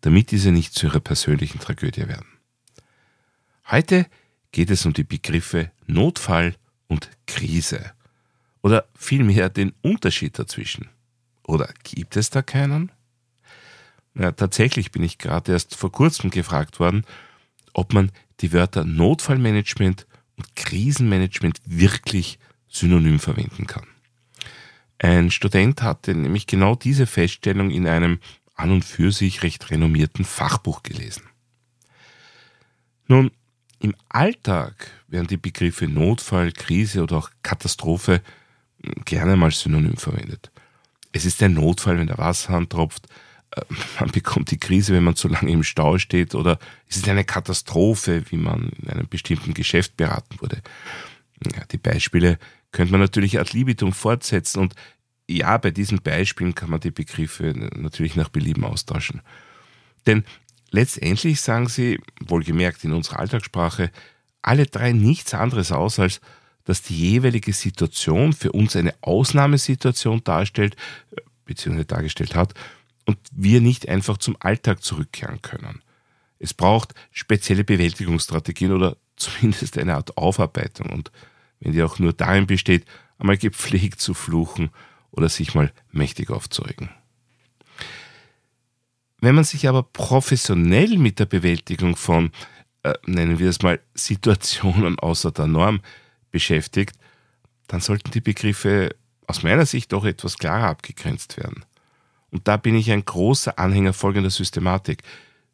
damit diese nicht zu ihrer persönlichen Tragödie werden. Heute geht es um die Begriffe Notfall und Krise oder vielmehr den Unterschied dazwischen. Oder gibt es da keinen? Ja, tatsächlich bin ich gerade erst vor kurzem gefragt worden, ob man die Wörter Notfallmanagement und Krisenmanagement wirklich synonym verwenden kann. Ein Student hatte nämlich genau diese Feststellung in einem an und für sich recht renommierten Fachbuch gelesen. Nun, im Alltag werden die Begriffe Notfall, Krise oder auch Katastrophe gerne mal synonym verwendet. Es ist ein Notfall, wenn der Wasserhahn tropft, äh, man bekommt die Krise, wenn man zu lange im Stau steht, oder es ist eine Katastrophe, wie man in einem bestimmten Geschäft beraten wurde. Ja, die Beispiele könnte man natürlich ad libitum fortsetzen und ja, bei diesen Beispielen kann man die Begriffe natürlich nach Belieben austauschen. Denn letztendlich sagen sie, wohlgemerkt in unserer Alltagssprache, alle drei nichts anderes aus, als dass die jeweilige Situation für uns eine Ausnahmesituation darstellt, beziehungsweise dargestellt hat, und wir nicht einfach zum Alltag zurückkehren können. Es braucht spezielle Bewältigungsstrategien oder zumindest eine Art Aufarbeitung. Und wenn die auch nur darin besteht, einmal gepflegt zu fluchen oder sich mal mächtig aufzuregen. Wenn man sich aber professionell mit der Bewältigung von, äh, nennen wir es mal, Situationen außer der Norm beschäftigt, dann sollten die Begriffe aus meiner Sicht doch etwas klarer abgegrenzt werden. Und da bin ich ein großer Anhänger folgender Systematik.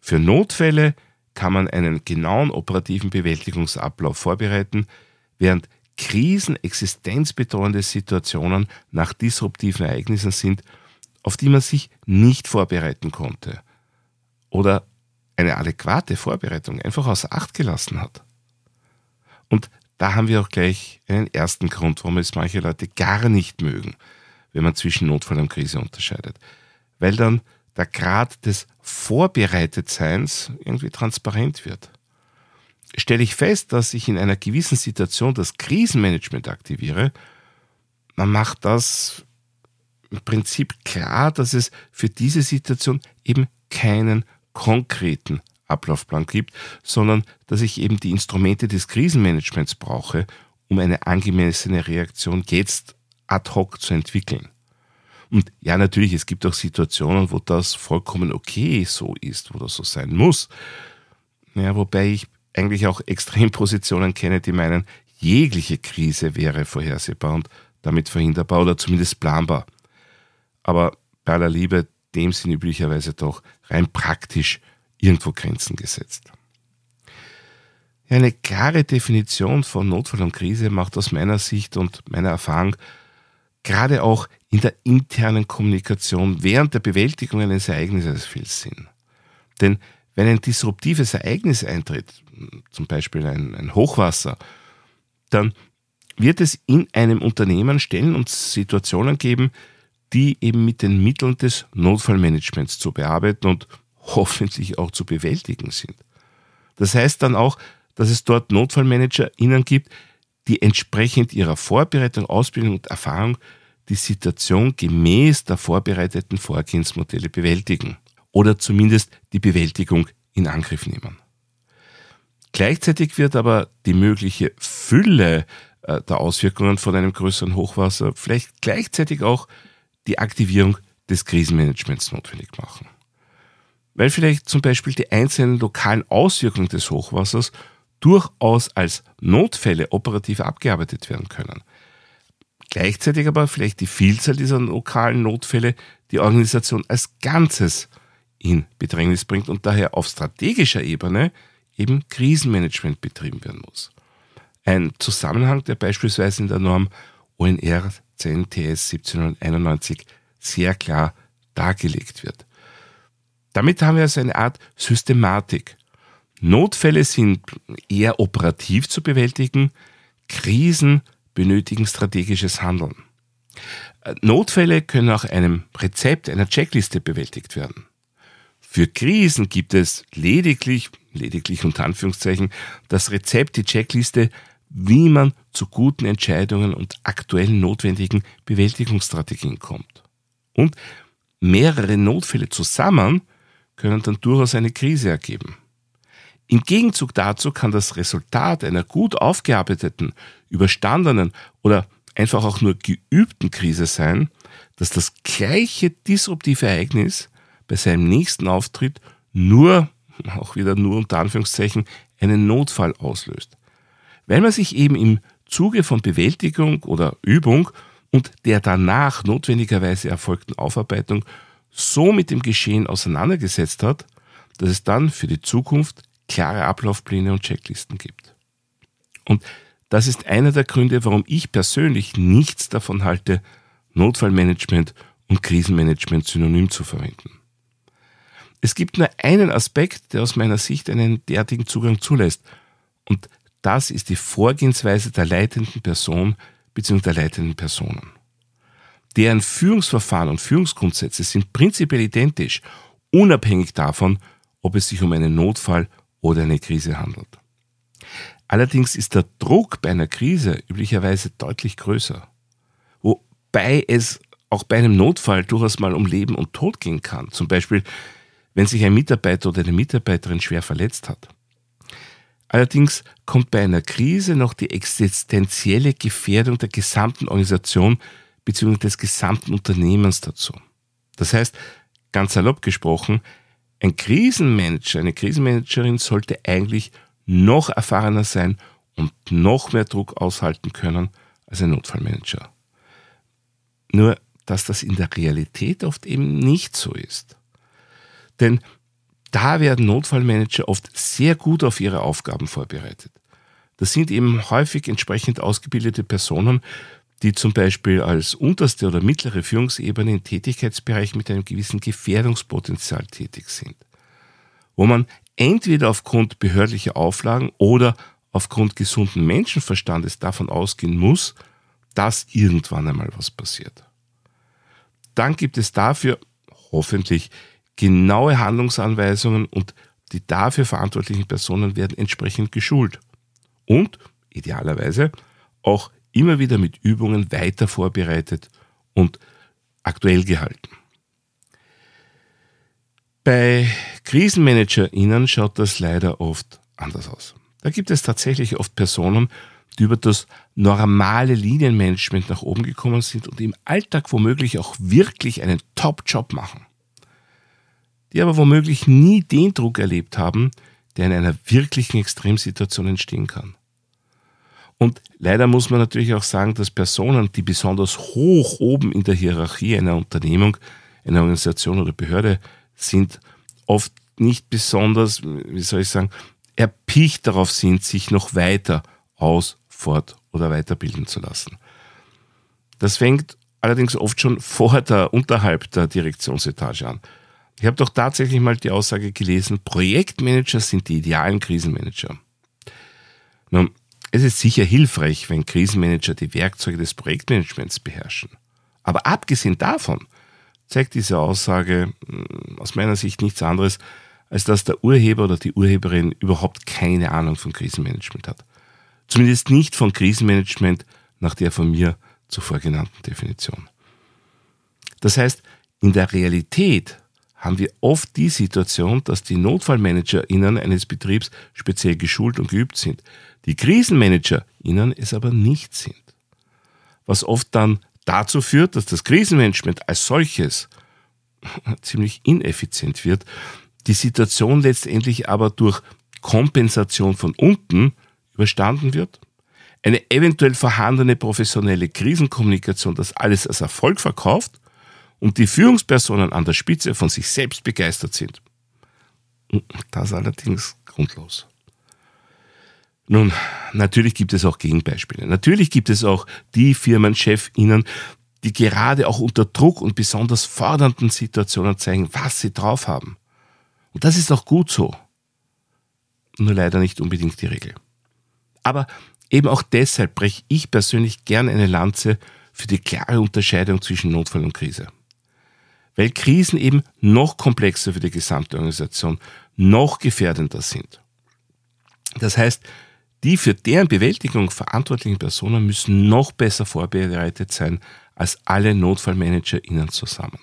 Für Notfälle kann man einen genauen operativen Bewältigungsablauf vorbereiten, während Krisen existenzbedrohende Situationen nach disruptiven Ereignissen sind, auf die man sich nicht vorbereiten konnte oder eine adäquate Vorbereitung einfach außer Acht gelassen hat. Und da haben wir auch gleich einen ersten Grund, warum es manche Leute gar nicht mögen, wenn man zwischen Notfall und Krise unterscheidet. Weil dann der Grad des Vorbereitetseins irgendwie transparent wird stelle ich fest, dass ich in einer gewissen Situation das Krisenmanagement aktiviere. Man macht das im Prinzip klar, dass es für diese Situation eben keinen konkreten Ablaufplan gibt, sondern dass ich eben die Instrumente des Krisenmanagements brauche, um eine angemessene Reaktion jetzt ad hoc zu entwickeln. Und ja, natürlich, es gibt auch Situationen, wo das vollkommen okay so ist, wo das so sein muss. Ja, wobei ich eigentlich auch Extrempositionen kenne, die meinen, jegliche Krise wäre vorhersehbar und damit verhinderbar oder zumindest planbar. Aber bei aller Liebe, dem sind üblicherweise doch rein praktisch irgendwo Grenzen gesetzt. Eine klare Definition von Notfall und Krise macht aus meiner Sicht und meiner Erfahrung gerade auch in der internen Kommunikation während der Bewältigung eines Ereignisses viel Sinn. Denn wenn ein disruptives Ereignis eintritt, zum Beispiel ein, ein Hochwasser, dann wird es in einem Unternehmen Stellen und Situationen geben, die eben mit den Mitteln des Notfallmanagements zu bearbeiten und hoffentlich auch zu bewältigen sind. Das heißt dann auch, dass es dort NotfallmanagerInnen gibt, die entsprechend ihrer Vorbereitung, Ausbildung und Erfahrung die Situation gemäß der vorbereiteten Vorgehensmodelle bewältigen oder zumindest die Bewältigung in Angriff nehmen. Gleichzeitig wird aber die mögliche Fülle äh, der Auswirkungen von einem größeren Hochwasser vielleicht gleichzeitig auch die Aktivierung des Krisenmanagements notwendig machen. Weil vielleicht zum Beispiel die einzelnen lokalen Auswirkungen des Hochwassers durchaus als Notfälle operativ abgearbeitet werden können. Gleichzeitig aber vielleicht die Vielzahl dieser lokalen Notfälle die Organisation als Ganzes in Bedrängnis bringt und daher auf strategischer Ebene eben Krisenmanagement betrieben werden muss. Ein Zusammenhang, der beispielsweise in der Norm ONR 10 TS 1791 sehr klar dargelegt wird. Damit haben wir also eine Art Systematik. Notfälle sind eher operativ zu bewältigen, Krisen benötigen strategisches Handeln. Notfälle können auch einem Rezept, einer Checkliste bewältigt werden. Für Krisen gibt es lediglich, lediglich unter Anführungszeichen, das Rezept, die Checkliste, wie man zu guten Entscheidungen und aktuellen notwendigen Bewältigungsstrategien kommt. Und mehrere Notfälle zusammen können dann durchaus eine Krise ergeben. Im Gegenzug dazu kann das Resultat einer gut aufgearbeiteten, überstandenen oder einfach auch nur geübten Krise sein, dass das gleiche disruptive Ereignis bei seinem nächsten Auftritt nur, auch wieder nur unter Anführungszeichen, einen Notfall auslöst. Weil man sich eben im Zuge von Bewältigung oder Übung und der danach notwendigerweise erfolgten Aufarbeitung so mit dem Geschehen auseinandergesetzt hat, dass es dann für die Zukunft klare Ablaufpläne und Checklisten gibt. Und das ist einer der Gründe, warum ich persönlich nichts davon halte, Notfallmanagement und Krisenmanagement synonym zu verwenden. Es gibt nur einen Aspekt, der aus meiner Sicht einen derartigen Zugang zulässt, und das ist die Vorgehensweise der leitenden Person bzw. der leitenden Personen. Deren Führungsverfahren und Führungsgrundsätze sind prinzipiell identisch, unabhängig davon, ob es sich um einen Notfall oder eine Krise handelt. Allerdings ist der Druck bei einer Krise üblicherweise deutlich größer, wobei es auch bei einem Notfall durchaus mal um Leben und Tod gehen kann. Zum Beispiel, wenn sich ein Mitarbeiter oder eine Mitarbeiterin schwer verletzt hat. Allerdings kommt bei einer Krise noch die existenzielle Gefährdung der gesamten Organisation bzw. des gesamten Unternehmens dazu. Das heißt, ganz salopp gesprochen, ein Krisenmanager, eine Krisenmanagerin sollte eigentlich noch erfahrener sein und noch mehr Druck aushalten können als ein Notfallmanager. Nur, dass das in der Realität oft eben nicht so ist. Denn da werden Notfallmanager oft sehr gut auf ihre Aufgaben vorbereitet. Das sind eben häufig entsprechend ausgebildete Personen, die zum Beispiel als unterste oder mittlere Führungsebene in Tätigkeitsbereich mit einem gewissen Gefährdungspotenzial tätig sind, wo man entweder aufgrund behördlicher Auflagen oder aufgrund gesunden Menschenverstandes davon ausgehen muss, dass irgendwann einmal was passiert. Dann gibt es dafür hoffentlich genaue Handlungsanweisungen und die dafür verantwortlichen Personen werden entsprechend geschult und idealerweise auch immer wieder mit Übungen weiter vorbereitet und aktuell gehalten. Bei KrisenmanagerInnen schaut das leider oft anders aus. Da gibt es tatsächlich oft Personen, die über das normale Linienmanagement nach oben gekommen sind und im Alltag womöglich auch wirklich einen Top-Job machen. Die aber womöglich nie den Druck erlebt haben, der in einer wirklichen Extremsituation entstehen kann. Und leider muss man natürlich auch sagen, dass Personen, die besonders hoch oben in der Hierarchie einer Unternehmung, einer Organisation oder Behörde sind, oft nicht besonders, wie soll ich sagen, erpicht darauf sind, sich noch weiter aus, fort oder weiterbilden zu lassen. Das fängt allerdings oft schon vor der, unterhalb der Direktionsetage an. Ich habe doch tatsächlich mal die Aussage gelesen, Projektmanager sind die idealen Krisenmanager. Nun, es ist sicher hilfreich, wenn Krisenmanager die Werkzeuge des Projektmanagements beherrschen. Aber abgesehen davon zeigt diese Aussage hm, aus meiner Sicht nichts anderes, als dass der Urheber oder die Urheberin überhaupt keine Ahnung von Krisenmanagement hat. Zumindest nicht von Krisenmanagement nach der von mir zuvor genannten Definition. Das heißt, in der Realität haben wir oft die Situation, dass die NotfallmanagerInnen eines Betriebs speziell geschult und geübt sind, die KrisenmanagerInnen es aber nicht sind. Was oft dann dazu führt, dass das Krisenmanagement als solches ziemlich ineffizient wird, die Situation letztendlich aber durch Kompensation von unten überstanden wird, eine eventuell vorhandene professionelle Krisenkommunikation das alles als Erfolg verkauft und die Führungspersonen an der Spitze von sich selbst begeistert sind. Das allerdings grundlos. Nun, natürlich gibt es auch Gegenbeispiele. Natürlich gibt es auch die Firmenchefinnen, die gerade auch unter Druck und besonders fordernden Situationen zeigen, was sie drauf haben. Und das ist auch gut so. Nur leider nicht unbedingt die Regel. Aber eben auch deshalb breche ich persönlich gern eine Lanze für die klare Unterscheidung zwischen Notfall und Krise. Weil Krisen eben noch komplexer für die gesamte Organisation, noch gefährdender sind. Das heißt, die für deren Bewältigung verantwortlichen Personen müssen noch besser vorbereitet sein als alle NotfallmanagerInnen zusammen.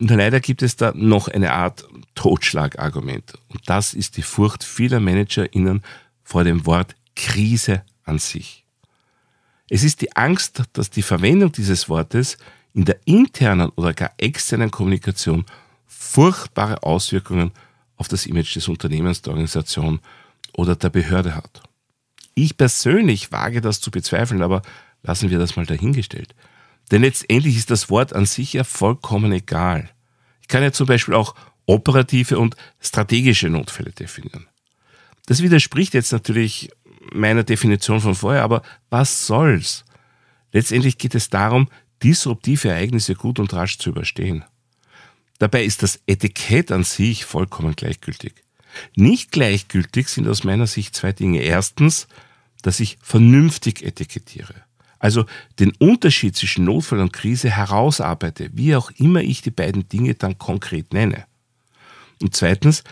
Und leider gibt es da noch eine Art Totschlagargument. Und das ist die Furcht vieler ManagerInnen vor dem Wort Krise an sich. Es ist die Angst, dass die Verwendung dieses Wortes in der internen oder gar externen Kommunikation furchtbare Auswirkungen auf das Image des Unternehmens, der Organisation oder der Behörde hat. Ich persönlich wage das zu bezweifeln, aber lassen wir das mal dahingestellt. Denn letztendlich ist das Wort an sich ja vollkommen egal. Ich kann ja zum Beispiel auch operative und strategische Notfälle definieren. Das widerspricht jetzt natürlich meiner Definition von vorher, aber was soll's? Letztendlich geht es darum, disruptive Ereignisse gut und rasch zu überstehen. Dabei ist das Etikett an sich vollkommen gleichgültig. Nicht gleichgültig sind aus meiner Sicht zwei Dinge. Erstens, dass ich vernünftig etikettiere. Also den Unterschied zwischen Notfall und Krise herausarbeite, wie auch immer ich die beiden Dinge dann konkret nenne. Und zweitens,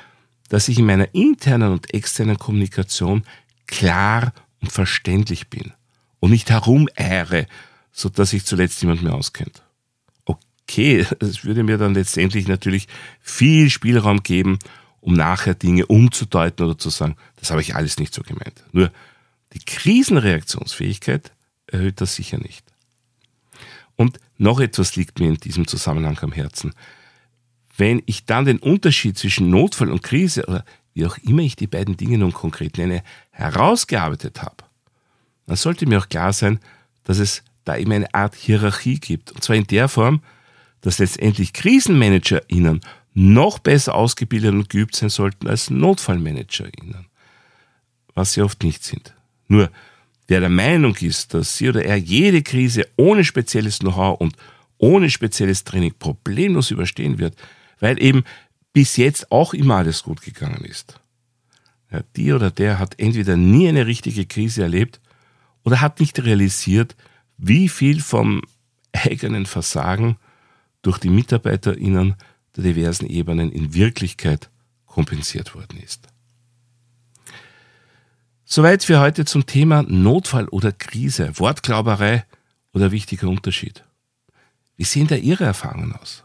dass ich in meiner internen und externen Kommunikation klar und verständlich bin und nicht herumeiere, so dass sich zuletzt niemand mehr auskennt. Okay, es würde mir dann letztendlich natürlich viel Spielraum geben, um nachher Dinge umzudeuten oder zu sagen, das habe ich alles nicht so gemeint. Nur die Krisenreaktionsfähigkeit erhöht das sicher nicht. Und noch etwas liegt mir in diesem Zusammenhang am Herzen. Wenn ich dann den Unterschied zwischen Notfall und Krise oder wie auch immer ich die beiden Dinge nun konkret nenne, herausgearbeitet habe, dann sollte mir auch klar sein, dass es da eben eine Art Hierarchie gibt. Und zwar in der Form, dass letztendlich KrisenmanagerInnen noch besser ausgebildet und geübt sein sollten als NotfallmanagerInnen, was sie oft nicht sind. Nur, wer der Meinung ist, dass sie oder er jede Krise ohne spezielles Know-how und ohne spezielles Training problemlos überstehen wird, weil eben bis jetzt auch immer alles gut gegangen ist. Ja, die oder der hat entweder nie eine richtige Krise erlebt oder hat nicht realisiert, wie viel vom eigenen Versagen durch die MitarbeiterInnen der diversen Ebenen in Wirklichkeit kompensiert worden ist. Soweit für heute zum Thema Notfall oder Krise, Wortglauberei oder wichtiger Unterschied. Wie sehen da Ihre Erfahrungen aus?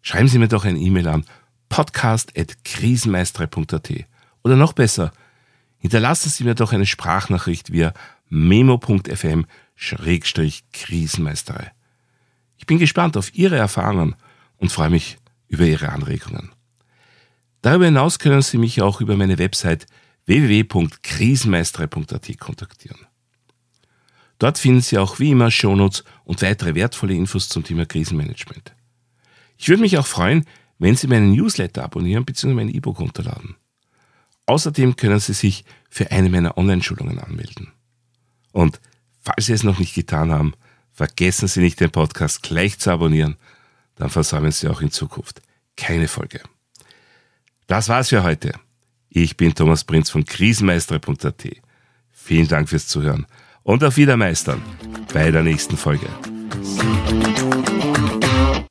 Schreiben Sie mir doch eine E-Mail an podcast.krisenmeistere.at oder noch besser, hinterlassen Sie mir doch eine Sprachnachricht via memo.fm-krisenmeisterei. Ich bin gespannt auf Ihre Erfahrungen und freue mich über Ihre Anregungen. Darüber hinaus können Sie mich auch über meine Website www.krisenmeistere.at kontaktieren. Dort finden Sie auch wie immer Shownotes und weitere wertvolle Infos zum Thema Krisenmanagement. Ich würde mich auch freuen, wenn Sie meinen Newsletter abonnieren bzw. mein E-Book runterladen. Außerdem können Sie sich für eine meiner Online-Schulungen anmelden. Und falls Sie es noch nicht getan haben, vergessen Sie nicht den Podcast gleich zu abonnieren dann versäumen Sie auch in Zukunft keine Folge. Das war's für heute. Ich bin Thomas Prinz von krisenmeistere.at. Vielen Dank fürs Zuhören und auf Wiedermeistern bei der nächsten Folge.